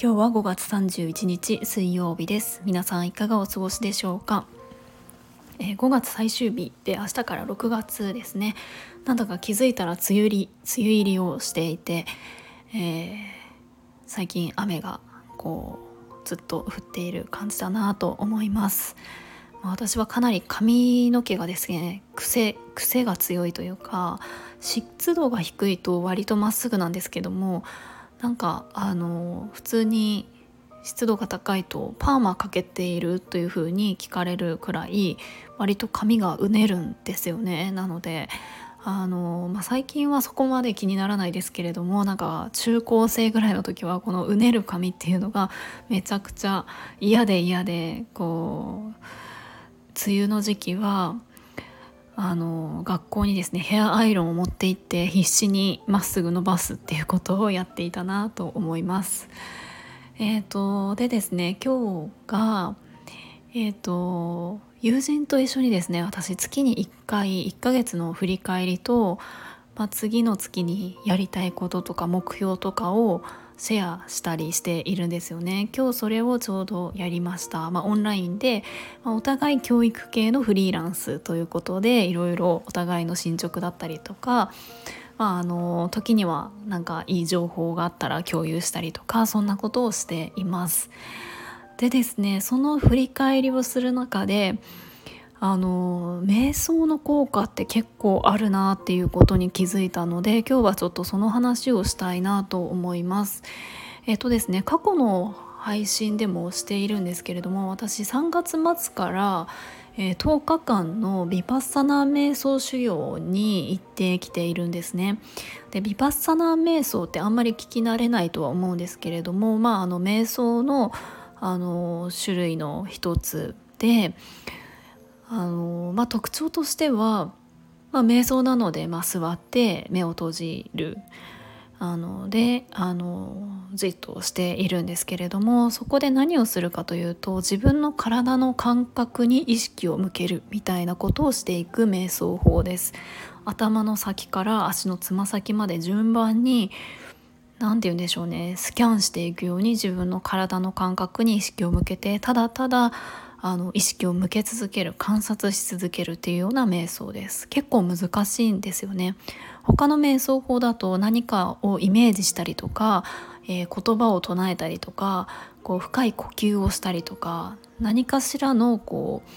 今日は5月31日水曜日です。皆さんいかがお過ごしでしょうか、えー、5月最終日で明日から6月ですね。なんだか気づいたら梅雨入り梅雨入りをしていて、えー、最近雨がこうずっと降っている感じだなと思います。私はかなり髪の毛がですね癖癖が強いというか湿度が低いと割とまっすぐなんですけどもなんかあの普通に湿度が高いとパーマかけているというふうに聞かれるくらい割と髪がうねるんですよね。なのであの、まあ、最近はそこまで気にならないですけれどもなんか中高生ぐらいの時はこのうねる髪っていうのがめちゃくちゃ嫌で嫌でこう梅雨の時期はあの学校にですねヘアアイロンを持って行って必死にまっすぐ伸ばすっていうことをやっていたなと思います。えーと、でですね今日がえーと友人と一緒にですね私月に1回1ヶ月の振り返りと、まあ、次の月にやりたいこととか目標とかをシェアしたりしているんですよね今日それをちょうどやりました、まあ、オンラインで、まあ、お互い教育系のフリーランスということでいろいろお互いの進捗だったりとかまあ、あの時にはなんかいい情報があったら共有したりとかそんなことをしています。でですねその振り返りをする中であの瞑想の効果って結構あるなっていうことに気づいたので今日はちょっとその話をしたいなと思います。えっとですね過去の配信でもしているんですけれども私3月末から、えー、10日間のビパッサナー瞑想修行に行ってきているんですね。でビパッサナー瞑想ってあんまり聞き慣れないとは思うんですけれどもまああの瞑想のあの種類の一つであの、まあ、特徴としては、まあ、瞑想なので、まあ、座って目を閉じるあのであのじっとしているんですけれどもそこで何をするかというと自分の体の感覚に意識を向けるみたいなことをしていく瞑想法です。頭の先から足のつま先まで順番に何て言うんでしょうね。スキャンしていくように自分の体の感覚に意識を向けてただただあの意識を向け続ける観察し続けるっていうような瞑想です。結構難しいんですよね。他の瞑想法だと何かをイメージしたりとか、えー、言葉を唱えたりとかこう深い呼吸をしたりとか何かしらのこう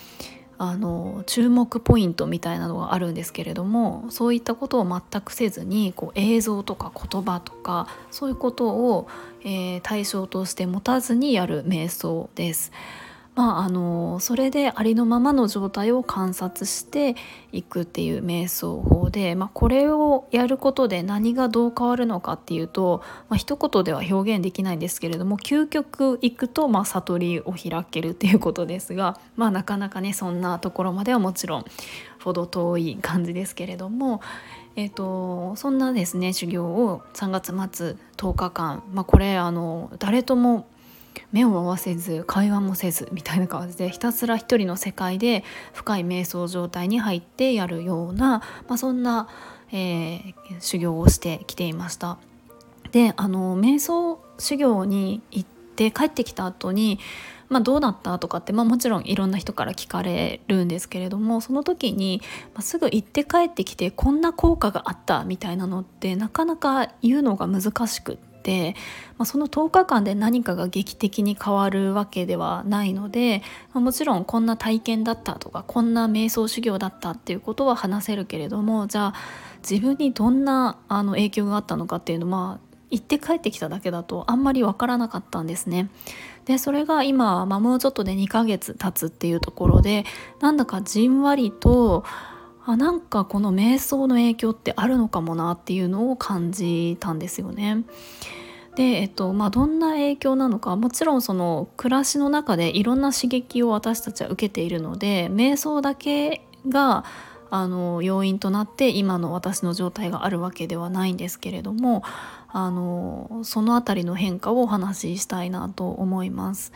あの注目ポイントみたいなのがあるんですけれどもそういったことを全くせずにこう映像とか言葉とかそういうことを、えー、対象として持たずにやる瞑想です。まあ、あのそれでありのままの状態を観察していくっていう瞑想法で、まあ、これをやることで何がどう変わるのかっていうと、まあ、一言では表現できないんですけれども究極いくと、まあ、悟りを開けるっていうことですが、まあ、なかなかねそんなところまではもちろんほど遠い感じですけれども。えーと、そんなですね修行を3月末10日間、まあ、これあの誰とも目を合わせず会話もせずみたいな感じでひたすら一人の世界で深い瞑想状態に入ってやるような、まあ、そんな、えー、修行をしてきていました。であの瞑想修行に行って帰ってきた後にまあ、どうだったとかって、まあ、もちろんいろんな人から聞かれるんですけれどもその時に、まあ、すぐ行って帰ってきてこんな効果があったみたいなのってなかなか言うのが難しくって。、まあ、その10日間で何かが劇的に変わるわけではないので、まあ、もちろんこんな体験だったとかこんな瞑想修行だったっていうことは話せるけれどもじゃあ自分にどんなあの影響があったのかっていうのは行って帰ってきただけだとあんまり分からなかったんですね。でそれが今、まあ、もうちょっとで2ヶ月経つっていうところでなんだかじんわりとあなんかこの瞑想の影響ってあるのかもなっていうのを感じたんですよね。で、えっとまあ、どんな影響なのかもちろんその暮らしの中でいろんな刺激を私たちは受けているので瞑想だけがあの要因となって今の私の状態があるわけではないんですけれどもあのその辺りの変化をお話ししたいなと思います。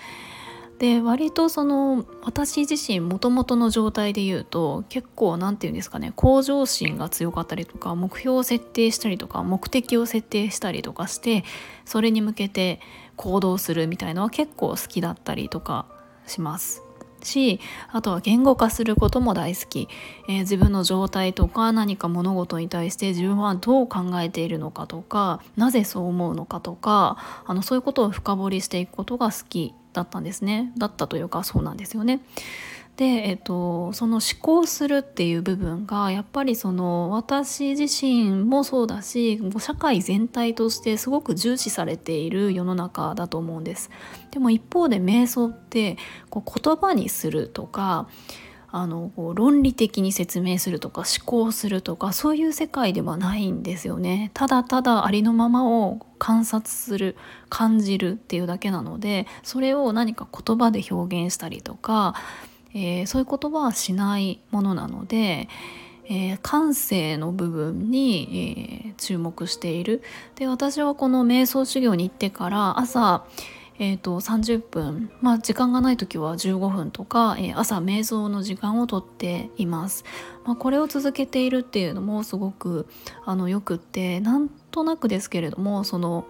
で割とその私自身もともとの状態で言うと結構何て言うんですかね向上心が強かったりとか目標を設定したりとか目的を設定したりとかしてそれに向けて行動するみたいのは結構好きだったりとかします。しあとは言語化することも大好き、えー、自分の状態とか何か物事に対して自分はどう考えているのかとかなぜそう思うのかとかあのそういうことを深掘りしていくことが好きだったんですねだったというかそうなんですよね。で、えっと、その思考するっていう部分がやっぱりその私自身もそうだし社会全体としてすごく重視されている世の中だと思うんです。でも一方で瞑想ってこう言葉にするとかあのこう論理的に説明するとか思考するとかそういう世界ではないんですよねただただありのままを観察する感じるっていうだけなのでそれを何か言葉で表現したりとかえー、そういうことはしないものなので、えー、感性の部分に、えー、注目している。で私はこの瞑想修行に行ってから朝、えーと、30分、まあ、時間がない時は15分とか、えー、朝瞑想の時間をとっています、まあ、これを続けているっていうのもすごくあのよくってなんとなくですけれどもその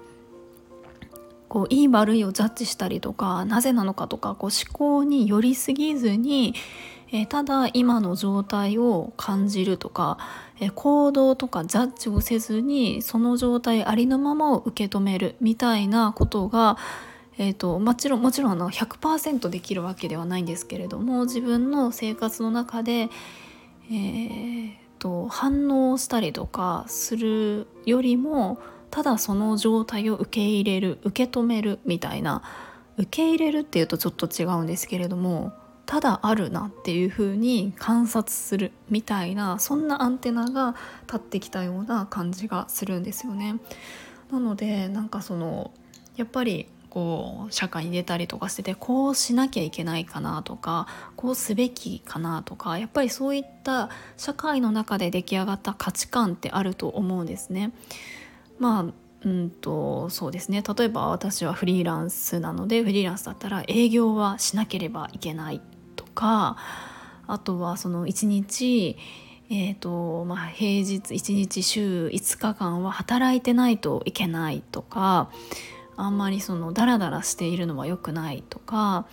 こういい悪いをジャッジしたりとかなぜなのかとかこう思考に寄りすぎずに、えー、ただ今の状態を感じるとか、えー、行動とかジャッジをせずにその状態ありのままを受け止めるみたいなことがえーと、もちろんもちろんあの100%できるわけではないんですけれども自分の生活の中で、えーと反応したりとかするよりもただその状態を受け入れる受け止めるみたいな受け入れるっていうとちょっと違うんですけれどもただあるなっていう風に観察するみたいなそんなアンテナが立ってきたような感じがするんですよね。なのでなんかそのやっぱりこう社会に出たりとかしててこうしなきゃいけないかなとかこうすべきかなとかやっぱりそういった社会の中で出来上がった価値観ってあると思うんですね。まあうんとそうですね。例えば私はフリーランスなのでフリーランスだったら営業はしなければいけないとかあとはその1日えーとまあ、平日1日週5日間は働いてないといけないとかあんまりそのダラダラしているのは良くないとか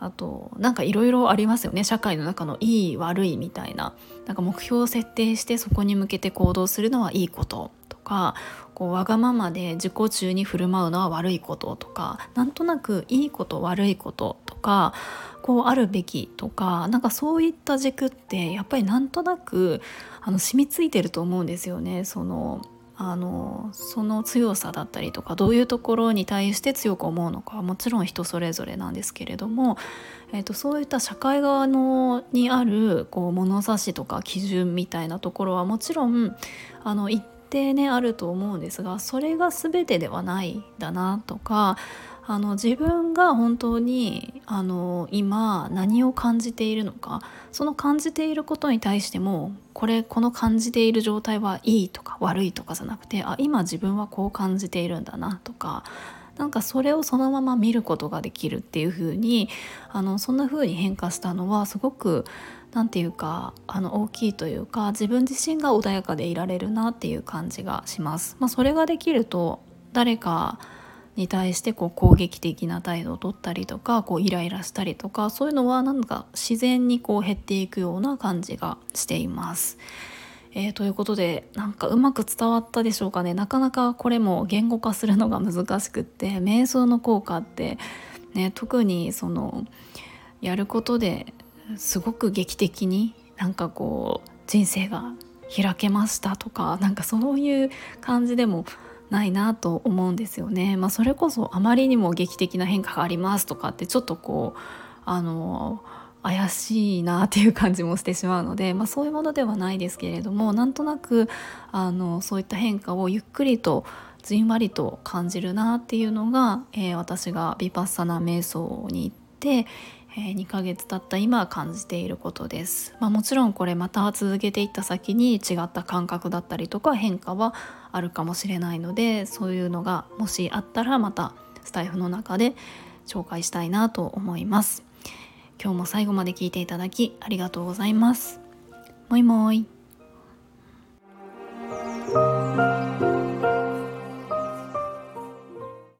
あとなんかいろいろありますよね。社会の中のいい悪いみたいな。なんか目標を設定してそこに向けて行動するのはいいこと。かこうわがままで自己中に振る舞うのは悪いこととかなんとなくいいこと悪いこととかこうあるべきとかなんかそういった軸ってやっぱりなんとなくあの染みついてると思うんですよね。そのあのその強さだったりとかどういうところに対して強く思うのかはもちろん人それぞれなんですけれども、えーと、そういった社会側のにあるこう物差しとか基準みたいなところはもちろんあの一定ねあると思うんですがそれが全てではないんだなとかあの自分が本当にあの今何を感じているのかその感じていることに対してもこれこの感じている状態はいいとか悪いとかじゃなくてあ今自分はこう感じているんだなとかなんかそれをそのまま見ることができるっていう風にあにそんな風に変化したのはすごく何て言うかあの大きいというか自分自身が穏やかでいられるなっていう感じがします。まあ、それができると誰かに対してこう攻撃的な態度をとったりとかこうイライラしたりとかそういうのはなんか自然にこう減っていくような感じがしています。えー、ということでなんかうまく伝わったでしょうかねなかなかこれも言語化するのが難しくって瞑想の効果ってね特にそのやることですごく劇的になんかこう人生が開けましたとかなんかそういう感じでもないなと思うんですよね。まあ、それこそあまりにも劇的な変化がありますとかってちょっとこうあの怪しいなっていう感じもしてしまうので、まあ、そういうものではないですけれどもなんとなくあのそういった変化をゆっくりとじんわりと感じるなっていうのが、えー、私がビパッサナ瞑想に行って、え、2ヶ月経った今感じていることです、まあ、もちろんこれまた続けていった先に違った感覚だったりとか変化はあるかもしれないのでそういうのがもしあったらまたスタイフの中で紹介したいなと思います。今日も最後まで聞いていただきありがとうございます。もいもい。